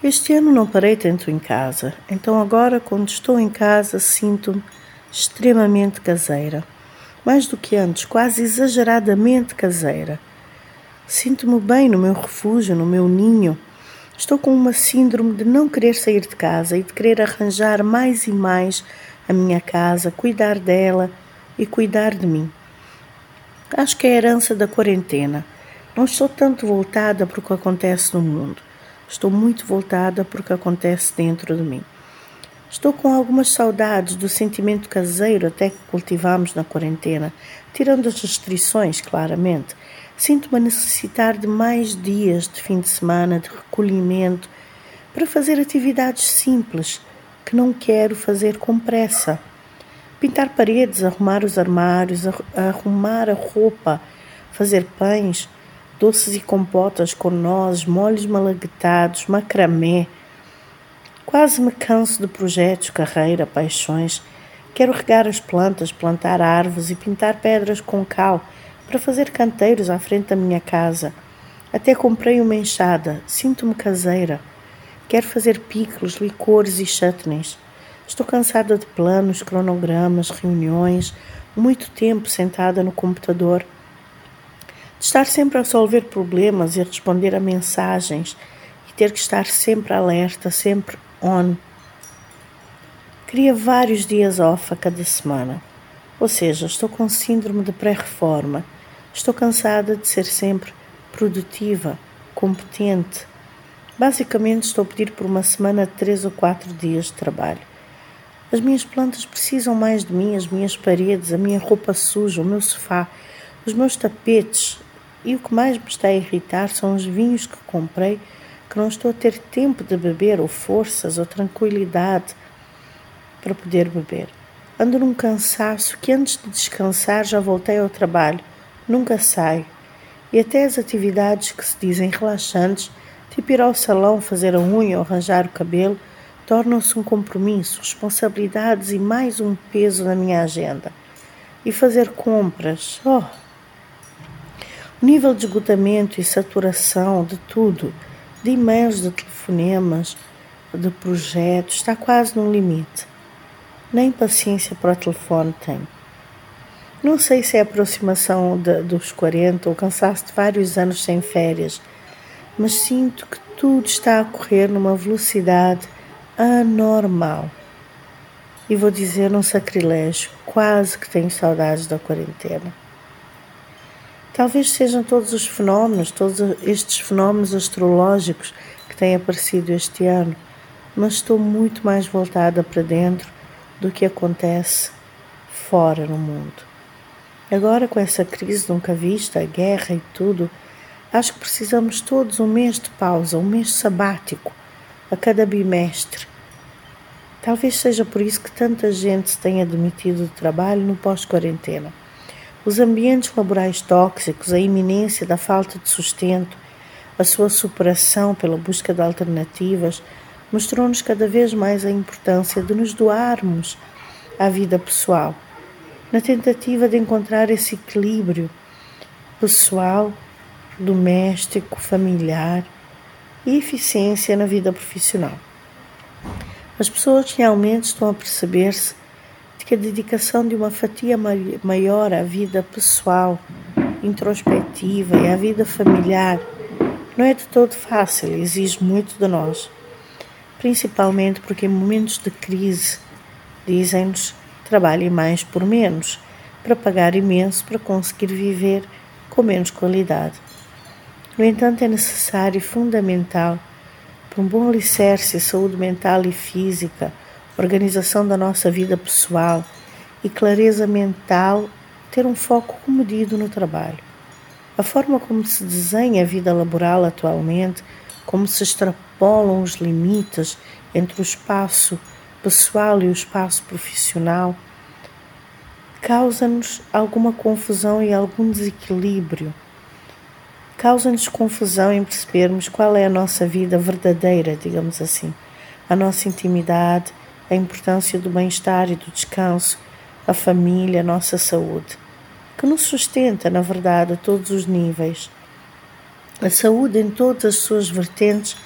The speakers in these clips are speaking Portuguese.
Este ano não parei tanto em casa, então agora, quando estou em casa, sinto-me extremamente caseira. Mais do que antes, quase exageradamente caseira. Sinto-me bem no meu refúgio, no meu ninho. Estou com uma síndrome de não querer sair de casa e de querer arranjar mais e mais a minha casa, cuidar dela e cuidar de mim. Acho que é a herança da quarentena. Não estou tanto voltada para o que acontece no mundo. Estou muito voltada para o que acontece dentro de mim. Estou com algumas saudades do sentimento caseiro até que cultivamos na quarentena, tirando as restrições, claramente. Sinto-me a necessitar de mais dias de fim de semana, de recolhimento, para fazer atividades simples que não quero fazer com pressa. Pintar paredes, arrumar os armários, arrumar a roupa, fazer pães, doces e compotas com nozes, molhos malaguetados, macramé. Quase me canso de projetos, carreira, paixões. Quero regar as plantas, plantar árvores e pintar pedras com cal para fazer canteiros à frente da minha casa. Até comprei uma enxada, sinto-me caseira. Quero fazer picos, licores e chutneys. Estou cansada de planos, cronogramas, reuniões, muito tempo sentada no computador de estar sempre a resolver problemas e responder a mensagens e ter que estar sempre alerta, sempre on. Queria vários dias off a cada semana. Ou seja, estou com síndrome de pré-reforma. Estou cansada de ser sempre produtiva, competente. Basicamente, estou a pedir por uma semana de três ou quatro dias de trabalho. As minhas plantas precisam mais de mim, as minhas paredes, a minha roupa suja, o meu sofá, os meus tapetes, e o que mais me está a irritar são os vinhos que comprei que não estou a ter tempo de beber, ou forças, ou tranquilidade para poder beber. Ando num cansaço que antes de descansar já voltei ao trabalho, nunca saio. E até as atividades que se dizem relaxantes, tipo ir ao salão fazer a unha ou arranjar o cabelo, tornam-se um compromisso, responsabilidades e mais um peso na minha agenda. E fazer compras, oh, o nível de esgotamento e saturação de tudo, de e-mails, de telefonemas, de projetos, está quase no limite. Nem paciência para o telefone tenho. Não sei se é a aproximação de, dos 40 ou cansaço de vários anos sem férias, mas sinto que tudo está a correr numa velocidade anormal. E vou dizer um sacrilégio, quase que tenho saudades da quarentena. Talvez sejam todos os fenómenos, todos estes fenómenos astrológicos que têm aparecido este ano, mas estou muito mais voltada para dentro do que acontece fora no mundo. Agora, com essa crise nunca vista, a guerra e tudo, acho que precisamos todos um mês de pausa, um mês sabático a cada bimestre. Talvez seja por isso que tanta gente se tenha demitido do trabalho no pós-quarentena. Os ambientes laborais tóxicos, a iminência da falta de sustento, a sua superação pela busca de alternativas, mostrou-nos cada vez mais a importância de nos doarmos à vida pessoal, na tentativa de encontrar esse equilíbrio pessoal, doméstico, familiar e eficiência na vida profissional. As pessoas realmente estão a perceber-se que a dedicação de uma fatia maior à vida pessoal, introspectiva e à vida familiar não é de todo fácil exige muito de nós. Principalmente porque em momentos de crise, dizem-nos, trabalhe mais por menos, para pagar imenso para conseguir viver com menos qualidade. No entanto, é necessário e fundamental para um bom alicerce, saúde mental e física, organização da nossa vida pessoal e clareza mental, ter um foco comedido no trabalho. A forma como se desenha a vida laboral atualmente, como se extrapolam os limites entre o espaço pessoal e o espaço profissional, causa-nos alguma confusão e algum desequilíbrio. Causa-nos confusão em percebermos qual é a nossa vida verdadeira, digamos assim, a nossa intimidade a importância do bem-estar e do descanso, a família, a nossa saúde, que nos sustenta, na verdade, a todos os níveis. A saúde, em todas as suas vertentes,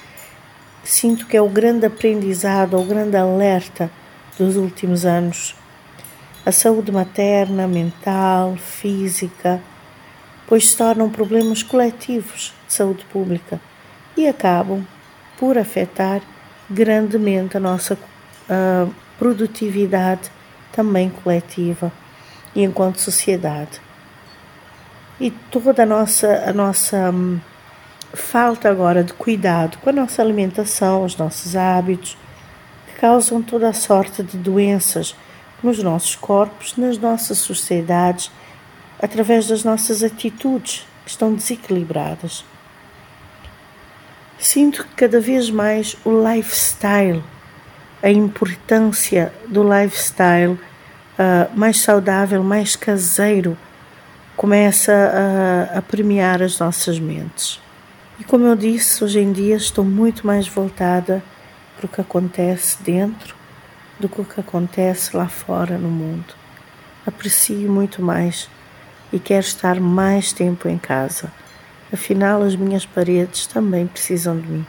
sinto que é o grande aprendizado, o grande alerta dos últimos anos. A saúde materna, mental, física, pois se tornam problemas coletivos de saúde pública e acabam por afetar grandemente a nossa produtividade também coletiva e enquanto sociedade. E toda a nossa, a nossa um, falta agora de cuidado com a nossa alimentação, os nossos hábitos, que causam toda a sorte de doenças nos nossos corpos, nas nossas sociedades, através das nossas atitudes que estão desequilibradas. Sinto que cada vez mais o lifestyle, a importância do lifestyle uh, mais saudável, mais caseiro, começa a, a premiar as nossas mentes. E como eu disse, hoje em dia estou muito mais voltada para o que acontece dentro do que o que acontece lá fora no mundo. Aprecio muito mais e quero estar mais tempo em casa. Afinal, as minhas paredes também precisam de mim.